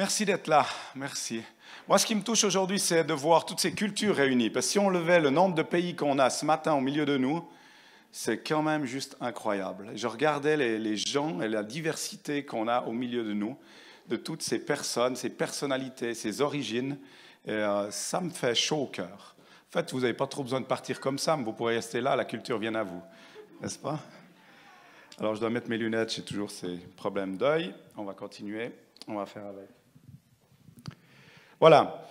Merci d'être là, merci. Moi, ce qui me touche aujourd'hui, c'est de voir toutes ces cultures réunies. Parce que si on levait le nombre de pays qu'on a ce matin au milieu de nous, c'est quand même juste incroyable. Je regardais les, gens et la diversité qu'on a au milieu de nous, de toutes ces personnes, ces personnalités, ces origines, euh, ça me fait chaud au cœur. En fait, vous n'avez pas trop besoin de partir comme ça, mais vous pourrez rester là, la culture vient à vous, n'est-ce pas? Alors, je dois mettre mes lunettes, j'ai toujours ces problèmes d'œil. On va continuer, on va faire avec. Voilà.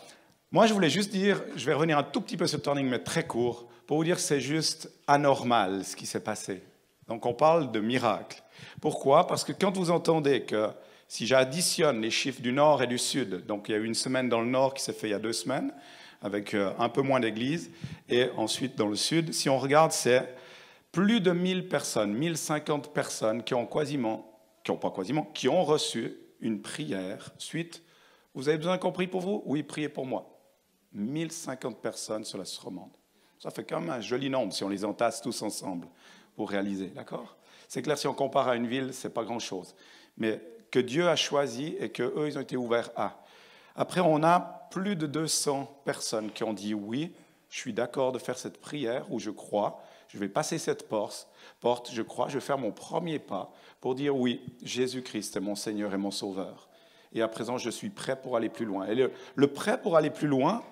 Moi, je voulais juste dire, je vais revenir un tout petit peu sur Turning, mais très court, pour vous dire que c'est juste anormal ce qui s'est passé. Donc, on parle de miracle. Pourquoi? Parce que quand vous entendez que si j'additionne les chiffres du nord et du sud, donc il y a eu une semaine dans le nord qui s'est fait il y a deux semaines, avec euh, un peu moins d'églises, et ensuite dans le sud, si on regarde, c'est plus de 1000 personnes, 1050 personnes qui ont quasiment, qui ont pas quasiment, qui ont reçu une prière suite vous avez besoin qu'on prie pour vous? Oui, priez pour moi. 1050 personnes sur la romande. Ça fait quand même un joli nombre si on les entasse tous ensemble pour réaliser, d'accord? C'est clair, si on compare à une ville, ce n'est pas grand-chose. Mais que Dieu a choisi et qu'eux, ils ont été ouverts à. Après, on a plus de 200 personnes qui ont dit oui, je suis d'accord de faire cette prière où je crois, je vais passer cette porte, porte, je crois, je vais faire mon premier pas pour dire oui, Jésus-Christ est mon Seigneur et mon Sauveur et à présent je suis prêt pour aller plus loin. Et le, prêt pour aller plus loin,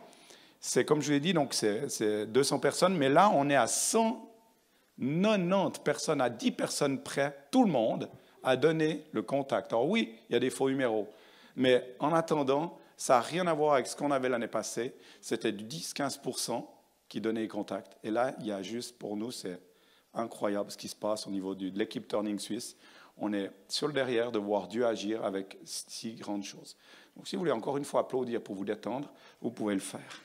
c'est comme je l'ai dit, donc c'est 200 personnes, mais là on est à 190 personnes, à 10 personnes près, tout le monde, à donner le contact. Alors oui, il y a des faux numéros, mais en attendant, ça n'a rien à voir avec ce qu'on avait l'année passée. C'était du 10-15% qui donnait les contacts. Et là, il y a juste, pour nous, c'est incroyable ce qui se passe au niveau de l'équipe Turning Suisse on est sur le derrière de voir Dieu agir avec si grandes choses. Donc si vous voulez encore une fois applaudir pour vous détendre, vous pouvez le faire.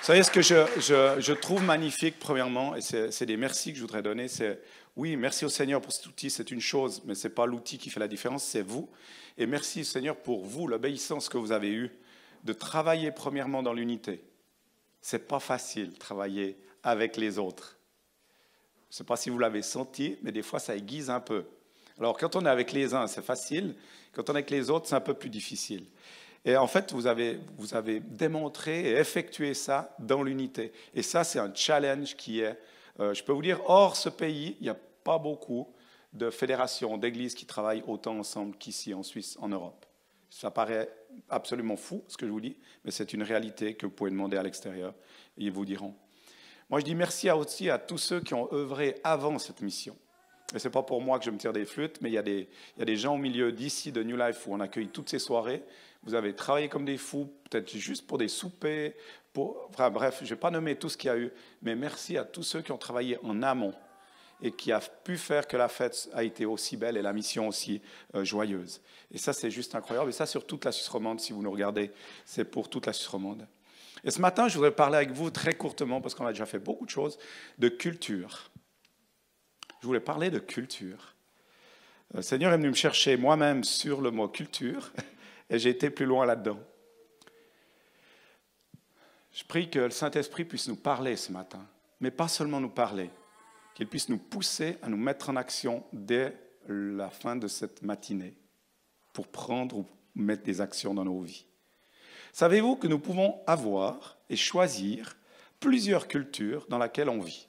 Vous savez ce que je, trouve magnifique, premièrement, et c'est des merci que je voudrais donner, c'est oui, merci au Seigneur pour cet outil, c'est une chose, mais ce n'est pas l'outil qui fait la différence, c'est vous. Et merci Seigneur pour vous, l'obéissance que vous avez eue, de travailler premièrement dans l'unité. C'est pas facile, travailler avec les autres. Je ne sais pas si vous l'avez senti, mais des fois, ça aiguise un peu. Alors, quand on est avec les uns, c'est facile. Quand on est avec les autres, c'est un peu plus difficile. Et en fait, vous avez, vous avez démontré et effectué ça dans l'unité. Et ça, c'est un challenge qui est, euh, je peux vous dire, hors ce pays, il n'y a pas beaucoup de fédérations, d'églises qui travaillent autant ensemble qu'ici en Suisse, en Europe. Ça paraît absolument fou, ce que je vous dis, mais c'est une réalité que vous pouvez demander à l'extérieur ils vous diront. Moi, je dis merci aussi à tous ceux qui ont œuvré avant cette mission. Et ce n'est pas pour moi que je me tire des flûtes, mais il y, a des, gens au milieu d'ici, de New Life, où on accueille toutes ces soirées. Vous avez travaillé comme des fous, peut-être juste pour des soupers. Bref, je ne vais pas nommer tout ce qu'il y a eu, mais merci à tous ceux qui ont travaillé en amont et qui a pu faire que la fête a été aussi belle et la mission aussi euh, joyeuse. Et ça, c'est juste incroyable. Et ça, sur toute la Suisse romande, si vous nous regardez, c'est pour toute la Suisse romande. Et ce matin, je voudrais parler avec vous très courtement, parce qu'on a déjà fait beaucoup de choses, de culture. Je voulais parler de culture. Le euh, Seigneur est venu me chercher moi-même sur le mot culture, et j'ai été plus loin là-dedans. Je prie que le Saint-Esprit puisse nous parler ce matin, mais pas seulement nous parler, qu'il puisse nous pousser à nous mettre en action dès la fin de cette matinée pour prendre ou mettre des actions dans nos vies. Savez-vous que nous pouvons avoir et choisir plusieurs cultures dans lesquelles on vit?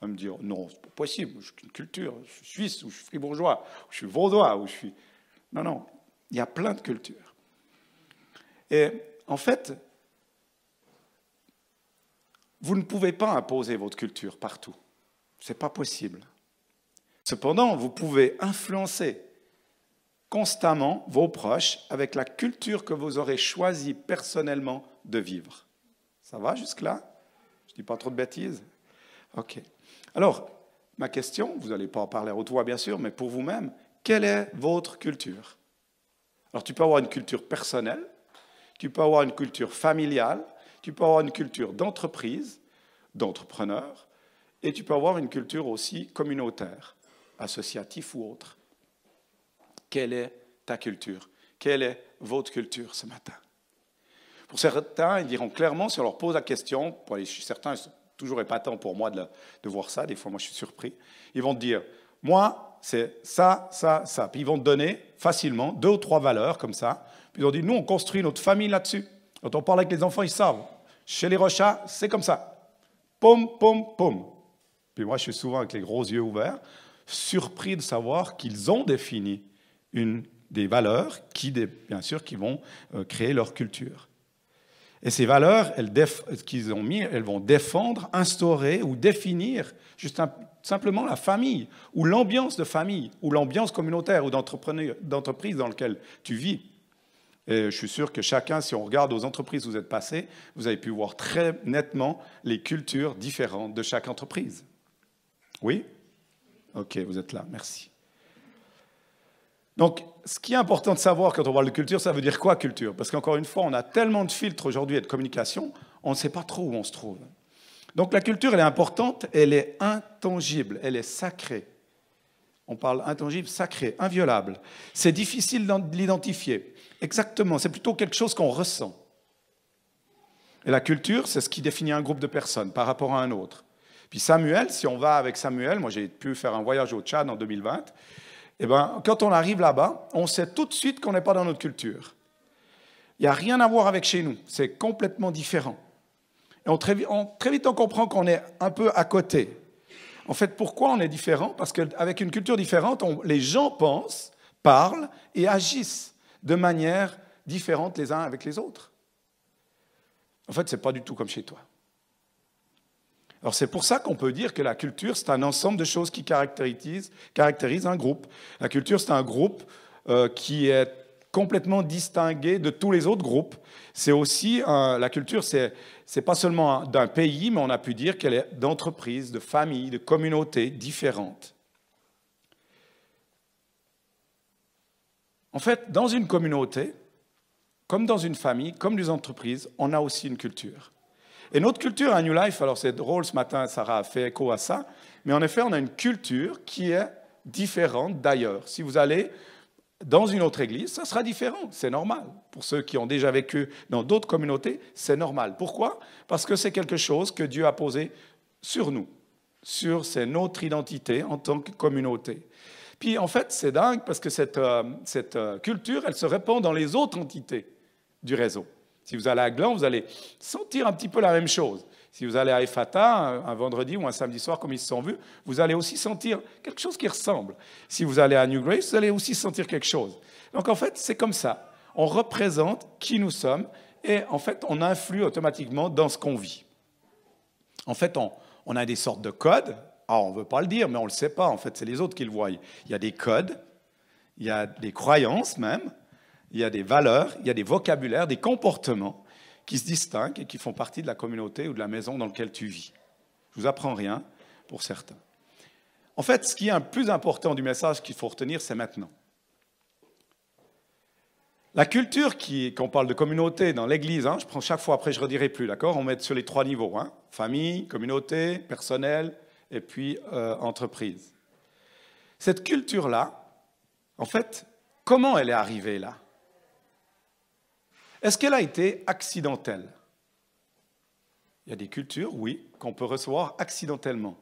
On va me dire, non, c'est pas possible, je suis une culture, je suis suisse, ou je suis fribourgeois, ou je suis vaudois, ou je suis... Non, non, il y a plein de cultures. Et en fait, vous ne pouvez pas imposer votre culture partout. Ce n'est pas possible. Cependant, vous pouvez influencer constamment vos proches avec la culture que vous aurez choisi personnellement de vivre. Ça va jusque-là? Je ne dis pas trop de bêtises? Ok. Alors, ma question, vous n'allez pas en parler au toit bien sûr, mais pour vous-même, quelle est votre culture? Alors, tu peux avoir une culture personnelle, tu peux avoir une culture familiale, tu peux avoir une culture d'entreprise, d'entrepreneur, et tu peux avoir une culture aussi communautaire, associative ou autre. Quelle est ta culture? Quelle est votre culture ce matin? Pour certains, ils diront clairement, si on leur pose la question, pour les, certains, c'est toujours épatant pour moi de, voir ça, des fois moi je suis surpris, ils vont dire, moi, c'est ça, ça, ça. Puis ils vont donner facilement deux ou trois valeurs comme ça. Puis ils ont dit, nous, on construit notre famille là-dessus. Quand on parle avec les enfants, ils savent. Chez les Rochas, c'est comme ça. Pom, pom, pom. Puis moi, je suis souvent avec les gros yeux ouverts, surpris de savoir qu'ils ont défini une, des valeurs qui, bien sûr, qui vont euh, créer leur culture. Et ces valeurs, qu'ils ont mis, elles vont défendre, instaurer ou définir juste simplement la famille, ou l'ambiance de famille, ou l'ambiance communautaire ou d'entreprise dans laquelle tu vis. Et je suis sûr que chacun, si on regarde aux entreprises où vous êtes passé, vous avez pu voir très nettement les cultures différentes de chaque entreprise. Oui? Ok, vous êtes là, merci. Donc, ce qui est important de savoir quand on parle de culture, ça veut dire quoi culture? Parce qu'encore une fois, on a tellement de filtres aujourd'hui et de communication, on ne sait pas trop où on se trouve. Donc la culture, elle est importante, elle est intangible, elle est sacrée. On parle intangible, sacré, inviolable. C'est difficile de l'identifier. Exactement, c'est plutôt quelque chose qu'on ressent. Et la culture, c'est ce qui définit un groupe de personnes par rapport à un autre. Puis Samuel, si on va avec Samuel, moi j'ai pu faire un voyage au Tchad en 2020, eh ben, quand on arrive là-bas, on sait tout de suite qu'on n'est pas dans notre culture. Il n'y a rien à voir avec chez nous, c'est complètement différent. Et on, très, vite, on comprend qu'on est un peu à côté. En fait, pourquoi on est différent? Parce qu'avec une culture différente, les gens pensent, parlent et agissent de manière différente les uns avec les autres. En fait, ce n'est pas du tout comme chez toi. Alors c'est pour ça qu'on peut dire que la culture, c'est un ensemble de choses qui caractérisent, un groupe. La culture, c'est un groupe euh, qui est complètement distingué de tous les autres groupes. C'est aussi, la culture, c'est n'est pas seulement d'un pays, mais on a pu dire qu'elle est d'entreprises, de familles, de communautés différentes. En fait, dans une communauté, comme dans une famille, comme dans une entreprise, on a aussi une culture. Et notre culture à New Life, alors c'est drôle, ce matin, Sarah a fait écho à ça, mais en effet, on a une culture qui est différente d'ailleurs. Si vous allez dans une autre église, ça sera différent, c'est normal. Pour ceux qui ont déjà vécu dans d'autres communautés, c'est normal. Pourquoi? Parce que c'est quelque chose que Dieu a posé sur nous, sur notre identité en tant que communauté. Puis en fait, c'est dingue parce que cette, euh, cette euh, culture, elle se répand dans les autres entités du réseau. Si vous allez à Gland, vous allez sentir un petit peu la même chose. Si vous allez à Efata un vendredi ou un samedi soir, comme ils se sont vus, vous allez aussi sentir quelque chose qui ressemble. Si vous allez à New Grace, vous allez aussi sentir quelque chose. Donc en fait, c'est comme ça. On représente qui nous sommes et en fait, on influe automatiquement dans ce qu'on vit. En fait, on, on a des sortes de codes. Ah, on ne veut pas le dire, mais on ne le sait pas. En fait, c'est les autres qui le voient. Il y a des codes, il y a des croyances même, il y a des valeurs, il y a des vocabulaires, des comportements qui se distinguent et qui font partie de la communauté ou de la maison dans laquelle tu vis. Je vous apprends rien pour certains. En fait, ce qui est le plus important du message qu'il faut retenir, c'est maintenant. La culture, qui, quand on parle de communauté dans l'Église, hein, je prends chaque fois, après je ne redirai plus, d'accord? On met sur les trois niveaux, hein, famille, communauté, personnel, et puis euh, entreprise. Cette culture-là, en fait, comment elle est arrivée là? Est-ce qu'elle a été accidentelle? Il y a des cultures, oui, qu'on peut recevoir accidentellement.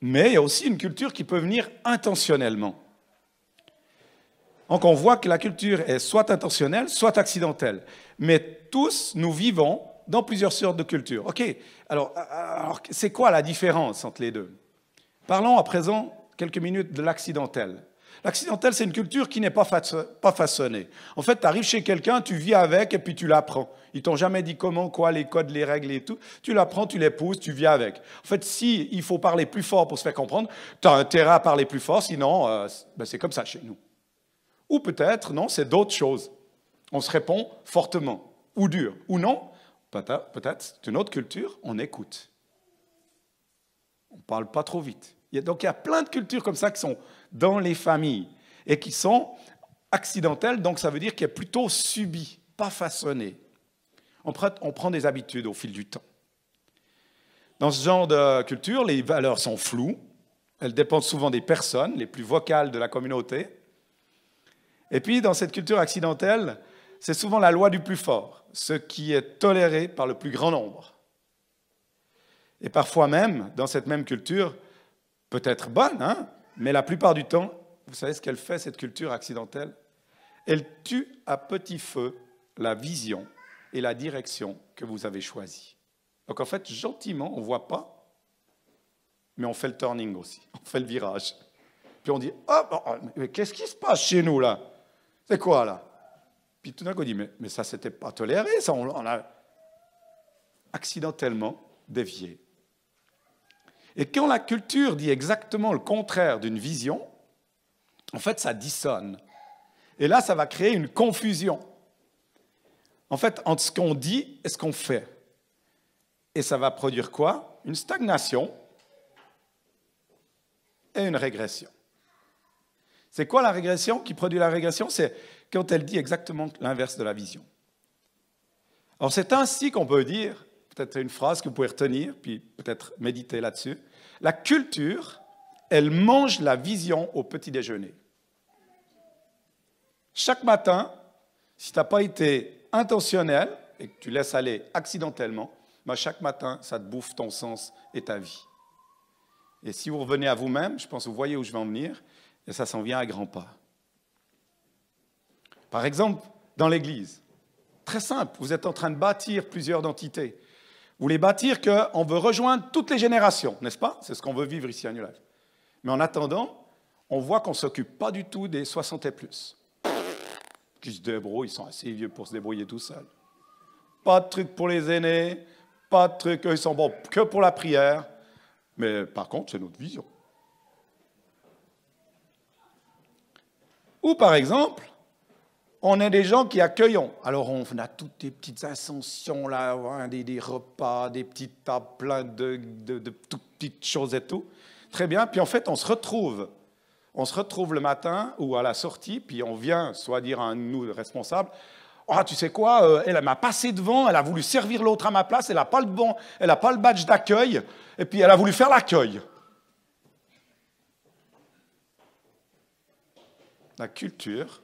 Mais il y a aussi une culture qui peut venir intentionnellement. Donc on voit que la culture est soit intentionnelle, soit accidentelle. Mais tous, nous vivons dans plusieurs sortes de cultures. OK, alors, c'est quoi la différence entre les deux? Parlons à présent quelques minutes de l'accidentel. L'accidentel, c'est une culture qui n'est pas, façonnée. En fait, tu arrives chez quelqu'un, tu vis avec et puis tu l'apprends. Ils t'ont jamais dit comment, quoi, les codes, les règles et tout. Tu l'apprends, tu l'épouses, tu vis avec. En fait, si il faut parler plus fort pour se faire comprendre, tu as intérêt à parler plus fort, sinon, euh, ben, c'est comme ça chez nous. Ou peut-être, non, c'est d'autres choses. On se répond fortement, ou dur, ou non, peut-être, c'est une autre culture, on écoute. On ne parle pas trop vite. Donc il y a plein de cultures comme ça qui sont dans les familles et qui sont accidentelles, donc ça veut dire qu'il est plutôt subi, pas façonné. On prend des habitudes au fil du temps. Dans ce genre de culture, les valeurs sont floues, elles dépendent souvent des personnes les plus vocales de la communauté. Et puis, dans cette culture accidentelle, c'est souvent la loi du plus fort, ce qui est toléré par le plus grand nombre. Et parfois même, dans cette même culture, peut-être bonne, hein, Mais la plupart du temps, vous savez ce qu'elle fait, cette culture accidentelle? Elle tue à petit feu la vision et la direction que vous avez choisie. Donc en fait, gentiment, on ne voit pas, mais on fait le turning aussi, on fait le virage. Puis on dit, oh, mais qu'est-ce qui se passe chez nous là? C'est quoi là Puis tout d'un coup on dit, mais, mais ça, c'était pas toléré, ça, on, a accidentellement dévié. Et quand la culture dit exactement le contraire d'une vision, en fait, ça dissonne. Et là, ça va créer une confusion. En fait, entre ce qu'on dit et ce qu'on fait. Et ça va produire quoi? Une stagnation et une régression. C'est quoi la régression? Qui produit la régression? C'est quand elle dit exactement l'inverse de la vision. Alors c'est ainsi qu'on peut dire, peut-être une phrase que vous pouvez retenir, puis peut-être méditer là-dessus. La culture, elle mange la vision au petit déjeuner. Chaque matin, si tu n'as pas été intentionnel et que tu laisses aller accidentellement, bah, chaque matin, ça te bouffe ton sens et ta vie. Et si vous revenez à vous-même, je pense que vous voyez où je vais en venir, et ça s'en vient à grands pas. Par exemple, dans l'Église, très simple, vous êtes en train de bâtir plusieurs entités. Vous voulez bâtir qu'on veut rejoindre toutes les générations, n'est-ce pas? C'est ce qu'on veut vivre ici à New Life. Mais en attendant, on voit qu'on ne s'occupe pas du tout des 60 et plus. Qui se débrouillent, ils sont assez vieux pour se débrouiller tout seuls. Pas de truc pour les aînés, pas de truc, ils sont bons que pour la prière. Mais par contre, c'est notre vision. Ou par exemple, on est des gens qui accueillons. Alors on a toutes des petites ascensions là, hein, des, repas, des petites tables pleines de, de, toutes petites choses et tout. Très bien. Puis en fait, on se retrouve. On se retrouve le matin ou à la sortie, puis on vient soit dire à un nous responsables, ah, tu sais quoi, euh, elle m'a passé devant, elle a voulu servir l'autre à ma place, elle n'a pas le bon, elle n'a pas le badge d'accueil, et puis elle a voulu faire l'accueil. La culture,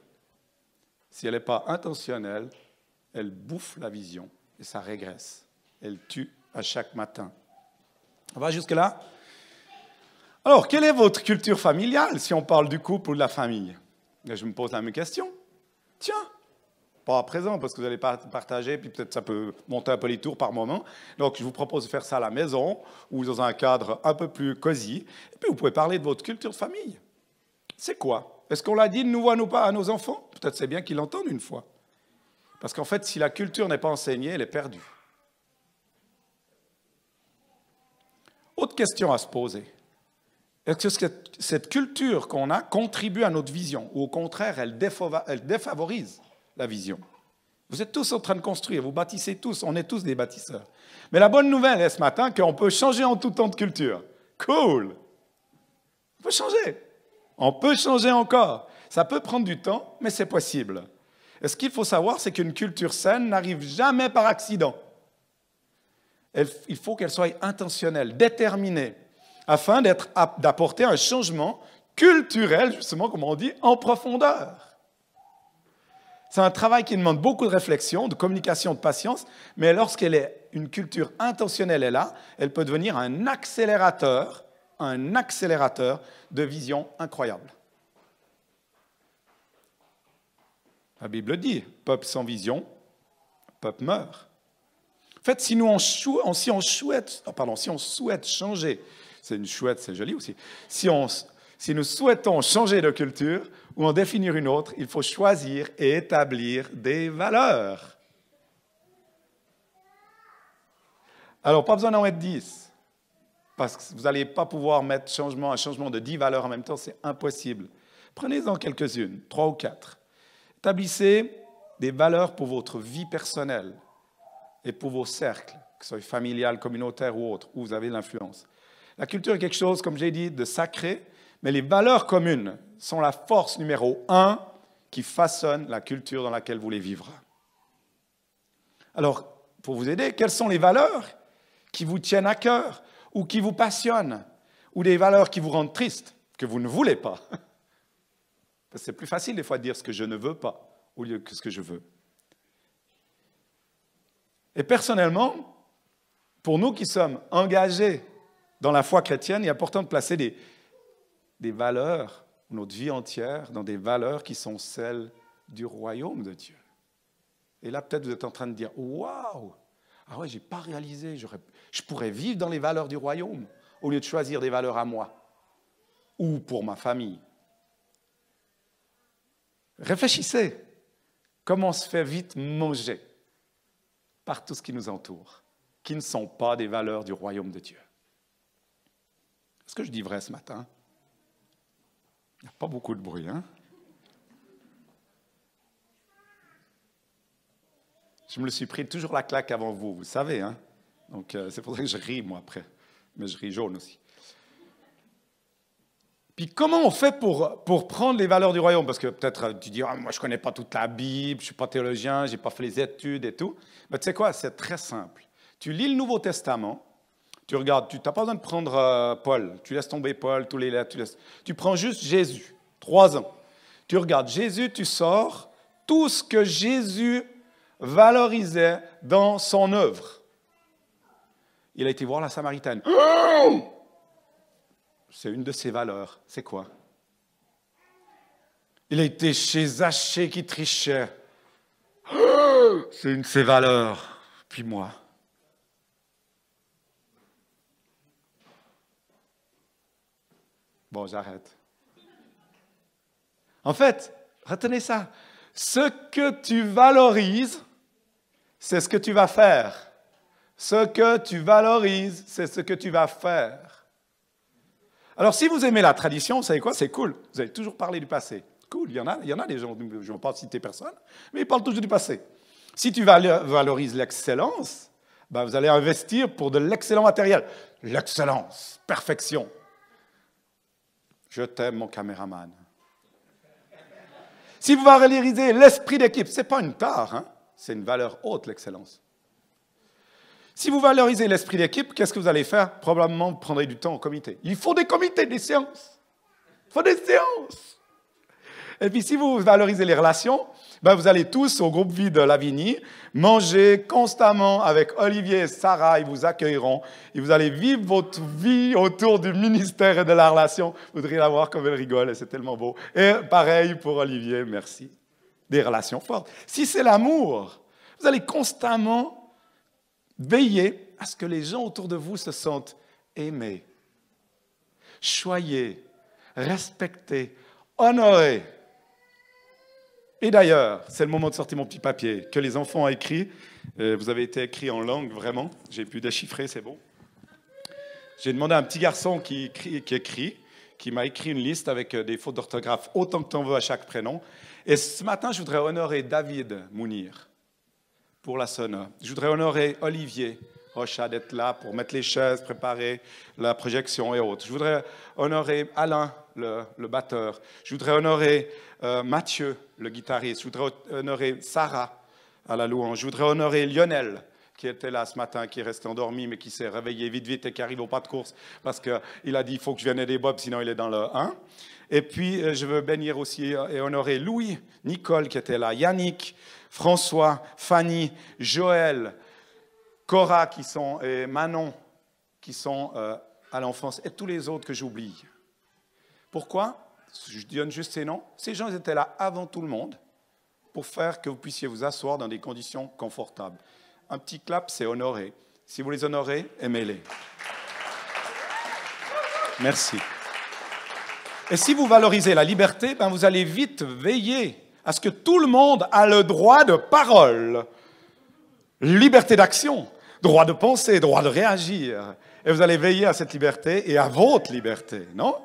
si elle n'est pas intentionnelle, elle bouffe la vision et ça régresse. Elle tue à chaque matin. On va jusque-là Alors, quelle est votre culture familiale si on parle du couple ou de la famille? Je me pose la même question. Tiens, pas à présent, parce que vous allez partager, puis peut-être ça peut monter un peu les tours par moment. Donc, je vous propose de faire ça à la maison ou dans un cadre un peu plus cosy. Et puis, vous pouvez parler de votre culture de famille. C'est quoi? Est-ce qu'on l'a dit de nous à pas à nos enfants? Peut-être c'est bien qu'ils l'entendent une fois. Parce qu'en fait, si la culture n'est pas enseignée, elle est perdue. Autre question à se poser. Est-ce que cette culture qu'on a contribue à notre vision? Ou au contraire, elle défavorise la vision? Vous êtes tous en train de construire, vous bâtissez tous, on est tous des bâtisseurs. Mais la bonne nouvelle est ce matin qu'on peut changer en tout temps de culture. Cool. On peut changer. On peut changer encore. Ça peut prendre du temps, mais c'est possible. Et ce qu'il faut savoir, c'est qu'une culture saine n'arrive jamais par accident. Il faut qu'elle soit intentionnelle, déterminée, afin d'apporter un changement culturel, justement, comme on dit, en profondeur. C'est un travail qui demande beaucoup de réflexion, de communication, de patience, mais lorsqu'elle une culture intentionnelle est là, elle peut devenir un accélérateur, un accélérateur de vision incroyable. La Bible dit, peuple sans vision, peuple meurt. En fait, si, nous on, oh, si on souhaite changer, c'est une chouette, c'est joli aussi, si, on, si nous souhaitons changer de culture, ou en définir une autre, il faut choisir et établir des valeurs. Alors, pas besoin d'en mettre 10, parce que vous n'allez pas pouvoir mettre un changement de 10 valeurs en même temps, c'est impossible. Prenez-en quelques-unes, trois ou quatre. Établissez des valeurs pour votre vie personnelle et pour vos cercles, que ce soit familial, communautaire ou autre, où vous avez l'influence. La culture est quelque chose, comme j'ai dit, de sacré, mais les valeurs communes sont la force numéro un qui façonne la culture dans laquelle vous voulez vivre. Alors, pour vous aider, quelles sont les valeurs qui vous tiennent à cœur ou qui vous passionnent ou des valeurs qui vous rendent triste, que vous ne voulez pas C'est plus facile des fois de dire ce que je ne veux pas au lieu que ce que je veux. Et personnellement, pour nous qui sommes engagés dans la foi chrétienne, il est important de placer des, des valeurs, notre vie entière, dans des valeurs qui sont celles du royaume de Dieu. Et là, peut-être vous êtes en train de dire Waouh Ah ouais, je n'ai pas réalisé, je pourrais vivre dans les valeurs du royaume au lieu de choisir des valeurs à moi ou pour ma famille. Réfléchissez. Comment se fait vite manger par tout ce qui nous entoure, qui ne sont pas des valeurs du royaume de Dieu? Est-ce que je dis vrai ce matin? Il n'y a pas beaucoup de bruit, hein? Je me le suis pris toujours la claque avant vous, vous savez, hein? Donc euh, c'est pour ça que je ris, moi, après. Mais je ris jaune aussi. Puis comment on fait pour, pour prendre les valeurs du royaume? Parce que peut-être tu dis, ah, moi je ne connais pas toute la Bible, je ne suis pas théologien, je n'ai pas fait les études et tout. Mais tu sais quoi, c'est très simple. Tu lis le Nouveau Testament, tu regardes, tu n'as pas besoin de prendre euh, Paul, tu laisses tomber Paul, tous les lettres, tu, laisses, tu prends juste Jésus, trois ans. Tu regardes Jésus, tu sors tout ce que Jésus valorisait dans son œuvre. Il a été voir la Samaritaine. C'est une de ses valeurs. C'est quoi? Il a été chez Zachée qui trichait. C'est une de ses valeurs. Puis moi. Bon, j'arrête. En fait, retenez ça. Ce que tu valorises, c'est ce que tu vas faire. Ce que tu valorises, c'est ce que tu vas faire. Alors, si vous aimez la tradition, vous savez quoi? C'est cool. Vous allez toujours parler du passé. Cool, il y en a, il y en a des gens, je ne vais pas citer personne, mais ils parlent toujours du passé. Si tu valorises l'excellence, ben vous allez investir pour de l'excellent matériel. L'excellence, perfection. Je t'aime, mon caméraman. Si vous valorisez l'esprit d'équipe, ce n'est pas une tare, hein? c'est une valeur haute, l'excellence. Si vous valorisez l'esprit d'équipe, qu'est-ce que vous allez faire? Probablement, vous prendrez du temps au comité. Il faut des comités, des séances. Il faut des séances. Et puis, si vous valorisez les relations, ben vous allez tous au groupe vie de Lavigny manger constamment avec Olivier et Sarah. Ils vous accueilleront. Et vous allez vivre votre vie autour du ministère et de la relation. Vous voudriez la voir comme elle rigole c'est tellement beau. Et pareil pour Olivier, merci. Des relations fortes. Si c'est l'amour, vous allez constamment Veillez à ce que les gens autour de vous se sentent aimés, choyés, respectés, honorés. Et d'ailleurs, c'est le moment de sortir mon petit papier que les enfants ont écrit. Euh, vous avez été écrit en langue, vraiment. J'ai pu déchiffrer, c'est bon. J'ai demandé à un petit garçon qui écrit, qui, écrit, qui m'a écrit une liste avec euh, des fautes d'orthographe, autant que tu en veux à chaque prénom. Et ce matin, je voudrais honorer David Mounir pour la sonne. Je voudrais honorer Olivier Rocha d'être là pour mettre les chaises, préparer la projection et autres. Je voudrais honorer Alain, le, batteur. Je voudrais honorer euh, Mathieu, le guitariste. Je voudrais honorer Sarah à la louange. Je voudrais honorer Lionel, qui était là ce matin, qui est resté endormi, mais qui s'est réveillé vite, vite et qui arrive au pas de course parce qu'il a dit il faut que je vienne aider Bob, sinon il est dans le 1. Et puis, euh, je veux bénir aussi et honorer Louis, Nicole qui était là, Yannick, François, Fanny, Joël, Cora qui sont, et Manon qui sont euh, à l'enfance, et tous les autres que j'oublie. Pourquoi? Je donne juste ces noms. Ces gens étaient là avant tout le monde pour faire que vous puissiez vous asseoir dans des conditions confortables. Un petit clap, c'est honorer. Si vous les honorez, aimez-les. Merci. Et si vous valorisez la liberté, ben vous allez vite veiller à ce que tout le monde a le droit de parole, liberté d'action, droit de penser, droit de réagir. Et vous allez veiller à cette liberté et à votre liberté, non?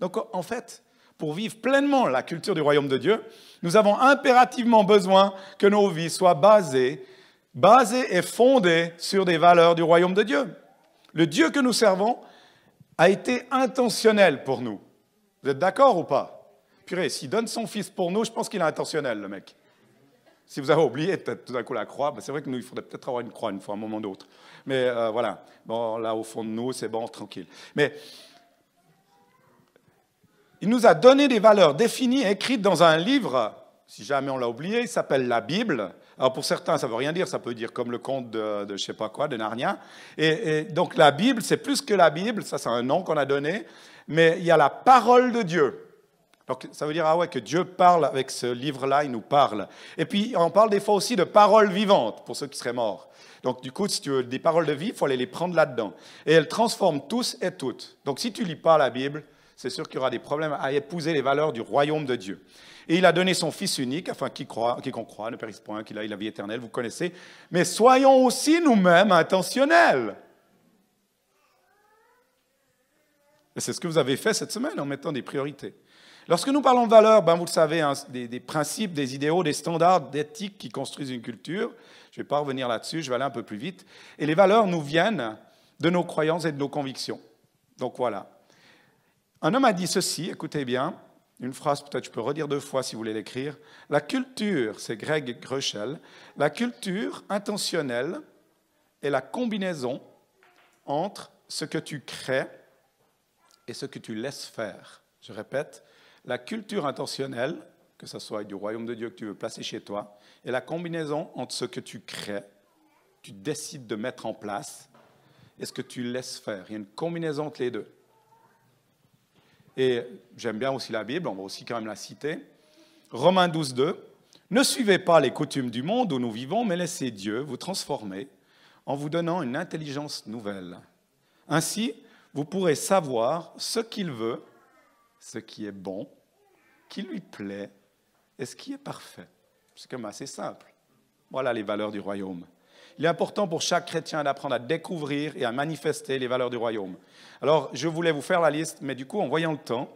Donc en fait, pour vivre pleinement la culture du royaume de Dieu, nous avons impérativement besoin que nos vies soient basées, basées et fondées sur des valeurs du royaume de Dieu. Le Dieu que nous servons a été intentionnel pour nous. Vous êtes d'accord ou pas? Purée, s'il donne son fils pour nous, je pense qu'il est intentionnel, le mec. Si vous avez oublié peut-être tout d'un coup la croix, c'est vrai que nous, il faudrait peut-être avoir une croix une fois, un moment d'autre. Mais euh, voilà, bon, là au fond de nous, c'est bon, tranquille. Mais il nous a donné des valeurs définies, écrites dans un livre, si jamais on l'a oublié, il s'appelle la Bible. Alors pour certains, ça ne veut rien dire, ça peut dire comme le conte de, je ne sais pas quoi, de Narnia. Et, et donc la Bible, c'est plus que la Bible, ça c'est un nom qu'on a donné. mais il y a la parole de Dieu. Donc ça veut dire ah ouais, que Dieu parle avec ce livre-là, il nous parle. Et puis on parle des fois aussi de paroles vivantes pour ceux qui seraient morts. Donc du coup, si tu veux des paroles de vie, il faut aller les prendre là-dedans. Et elles transforment tous et toutes. Donc si tu lis pas la Bible, c'est sûr qu'il y aura des problèmes à épouser les valeurs du royaume de Dieu. Et il a donné son Fils unique, afin qu'il croit, croit ne périsse point, qu'il ait la vie éternelle, vous connaissez. Mais soyons aussi nous-mêmes intentionnels. Et c'est ce que vous avez fait cette semaine en mettant des priorités. Lorsque nous parlons de valeurs, ben vous le savez, hein, des, des, principes, des idéaux, des standards d'éthique qui construisent une culture. Je ne vais pas revenir là-dessus, je vais aller un peu plus vite. Et les valeurs nous viennent de nos croyances et de nos convictions. Donc voilà. Un homme a dit ceci, écoutez bien, une phrase peut-être je peux redire deux fois si vous voulez l'écrire. La culture, c'est Greg Greuchel, la culture intentionnelle est la combinaison entre ce que tu crées et ce que tu laisses faire. Je répète, la culture intentionnelle, que ce soit du royaume de Dieu que tu veux placer chez toi, est la combinaison entre ce que tu crées, tu décides de mettre en place, et ce que tu laisses faire. Il y a une combinaison entre les deux. Et j'aime bien aussi la Bible, on va aussi quand même la citer. Romains 12, 2. Ne suivez pas les coutumes du monde où nous vivons, mais laissez Dieu vous transformer en vous donnant une intelligence nouvelle. Ainsi, vous pourrez savoir ce qu'il veut, ce qui est bon, qui lui plaît et ce qui est parfait. C'est comme assez simple. Voilà les valeurs du royaume. Il est important pour chaque chrétien d'apprendre à découvrir et à manifester les valeurs du royaume. Alors, je voulais vous faire la liste, mais du coup, en voyant le temps,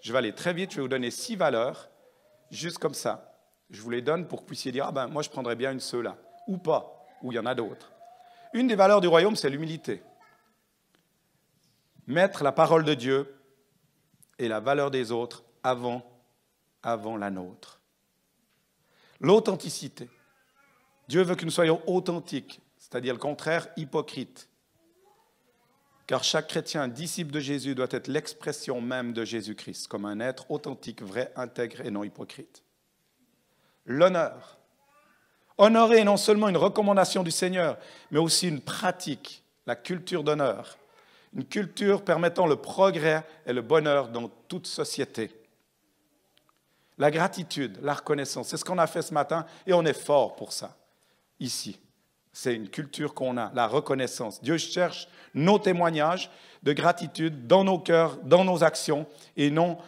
je vais aller très vite, je vais vous donner six valeurs, juste comme ça. Je vous les donne pour que vous puissiez dire, ah ben, moi, je prendrais bien une seule là, ou pas, ou il y en a d'autres. Une des valeurs du royaume, c'est l'humilité. Mettre la parole de Dieu et la valeur des autres avant, avant la nôtre. L'authenticité. Dieu veut que nous soyons authentiques, c'est-à-dire le contraire, hypocrites. Car chaque chrétien, disciple de Jésus, doit être l'expression même de Jésus-Christ, comme un être authentique, vrai, intègre et non hypocrite. L'honneur. Honorer est non seulement une recommandation du Seigneur, mais aussi une pratique, la culture d'honneur. Une culture permettant le progrès et le bonheur dans toute société. La gratitude, la reconnaissance, c'est ce qu'on a fait ce matin et on est fort pour ça ici. C'est une culture qu'on a, la reconnaissance. Dieu cherche nos témoignages de gratitude dans nos cœurs, dans nos actions, et non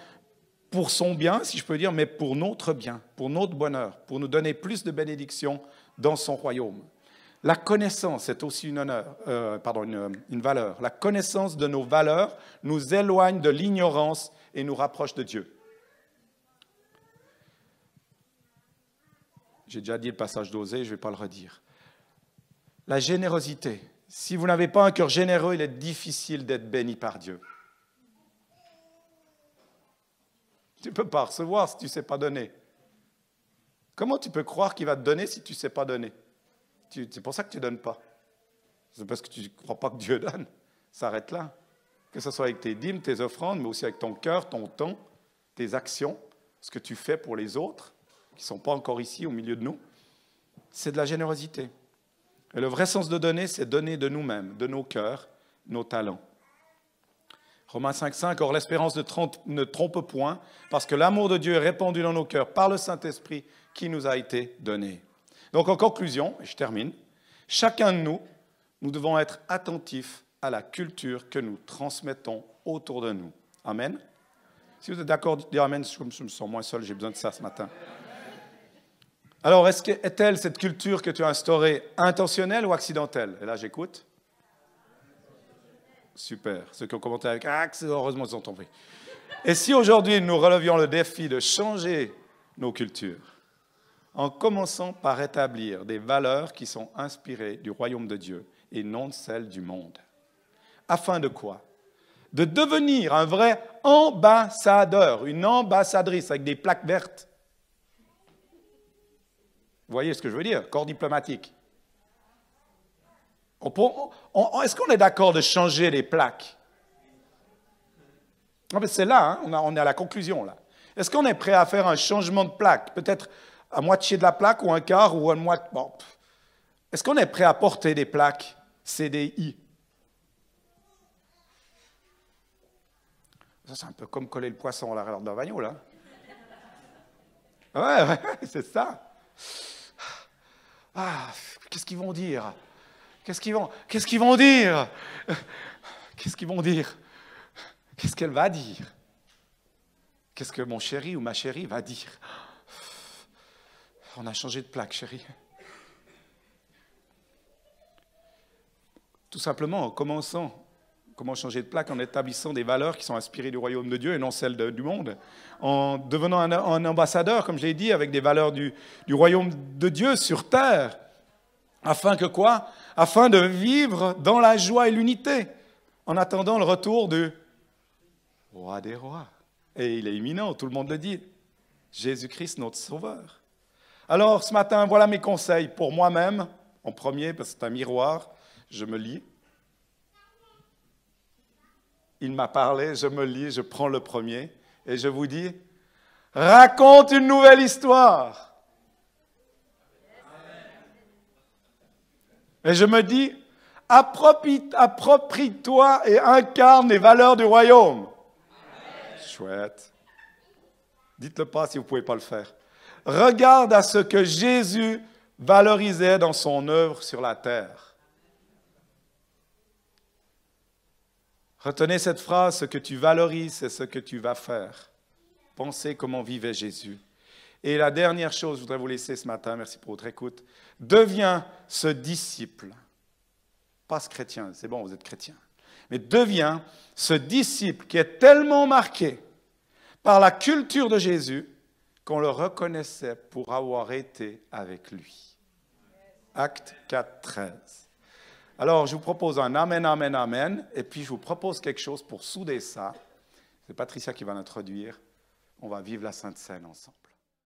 pour son bien, si je peux dire, mais pour notre bien, pour notre bonheur, pour nous donner plus de bénédictions dans son royaume. La connaissance est aussi euh, une valeur. La connaissance de nos valeurs nous éloigne de l'ignorance et nous rapproche de Dieu. J'ai déjà dit le passage d'Osée, je ne vais pas le redire. La générosité. Si vous n'avez pas un cœur généreux, il est difficile d'être béni par Dieu. Tu ne peux pas recevoir si tu ne sais pas donner. Comment tu peux croire qu'il va te donner si tu ne sais pas donner? C'est pour ça que tu ne donnes pas. C'est parce que tu ne crois pas que Dieu donne. Ça arrête là. Que ce soit avec tes dîmes, tes offrandes, mais aussi avec ton cœur, ton temps, tes actions, ce que tu fais pour les autres qui ne sont pas encore ici au milieu de nous, c'est de la générosité. Et le vrai sens de donner, c'est donner de nous-mêmes, de nos cœurs, nos talents. Romains 5.5, or l'espérance ne trompe point, parce que l'amour de Dieu est répandu dans nos cœurs par le Saint-Esprit qui nous a été donné. Donc en conclusion, et je termine, chacun de nous, nous devons être attentifs à la culture que nous transmettons autour de nous. Amen. Si vous êtes d'accord, dites Amen, je me sens moins seul, j'ai besoin de ça ce matin. Alors, est-elle cette culture que tu as instaurée intentionnelle ou accidentelle? Et là, j'écoute. Super. Ceux qui ont commenté avec Ah, heureusement, ils ont tombé. Et si aujourd'hui nous relevions le défi de changer nos cultures, en commençant par établir des valeurs qui sont inspirées du royaume de Dieu et non celles du monde. Afin de quoi? De devenir un vrai ambassadeur, une ambassadrice avec des plaques vertes vous voyez ce que je veux dire? Corps diplomatique. Est-ce qu'on est d'accord de changer les plaques? C'est là, hein, on, est à la conclusion là. Est-ce qu'on est prêt à faire un changement de plaque? Peut-être à moitié de la plaque ou un quart ou un moitié. Bon. Est-ce qu'on est prêt à porter des plaques CDI Ça, c'est un peu comme coller le poisson à l'arrière d'un bagnou, là. Ouais, ouais, c'est ça. Ah, qu'est-ce qu'ils vont dire? Qu'est-ce qu'ils vont dire? Qu'est-ce qu'ils vont dire? Qu'est-ce qu'elle va dire? Qu'est-ce que mon chéri ou ma chérie va dire? On a changé de plaque, chérie. Tout simplement en commençant Comment changer de plaque en établissant des valeurs qui sont inspirées du royaume de Dieu et non celles du monde. En devenant un, ambassadeur, comme je l'ai dit, avec des valeurs du, du, royaume de Dieu sur terre. Afin que quoi? Afin de vivre dans la joie et l'unité, en attendant le retour du roi des rois. Et il est imminent, tout le monde le dit. Jésus-Christ, notre Sauveur. Alors ce matin, voilà mes conseils pour moi-même, en premier, parce que c'est un miroir, je me lis. Il m'a parlé, je me lis, je prends le premier, et je vous dis, raconte une nouvelle histoire. Et je me dis, approprie-toi et incarne les valeurs du royaume. Chouette. Dites-le pas si vous ne pouvez pas le faire. Regarde à ce que Jésus valorisait dans son œuvre sur la terre. Retenez cette phrase, ce que tu valorises, c'est ce que tu vas faire. Pensez comment vivait Jésus. Et la dernière chose, je voudrais vous laisser ce matin, merci pour votre écoute, deviens ce disciple. Pas ce chrétien, c'est bon, vous êtes chrétien. Mais deviens ce disciple qui est tellement marqué par la culture de Jésus qu'on le reconnaissait pour avoir été avec lui. Acte 4, 13. Alors, je vous propose un Amen, Amen, Amen, et puis je vous propose quelque chose pour souder ça. C'est Patricia qui va l'introduire. On va vivre la Sainte Seine ensemble.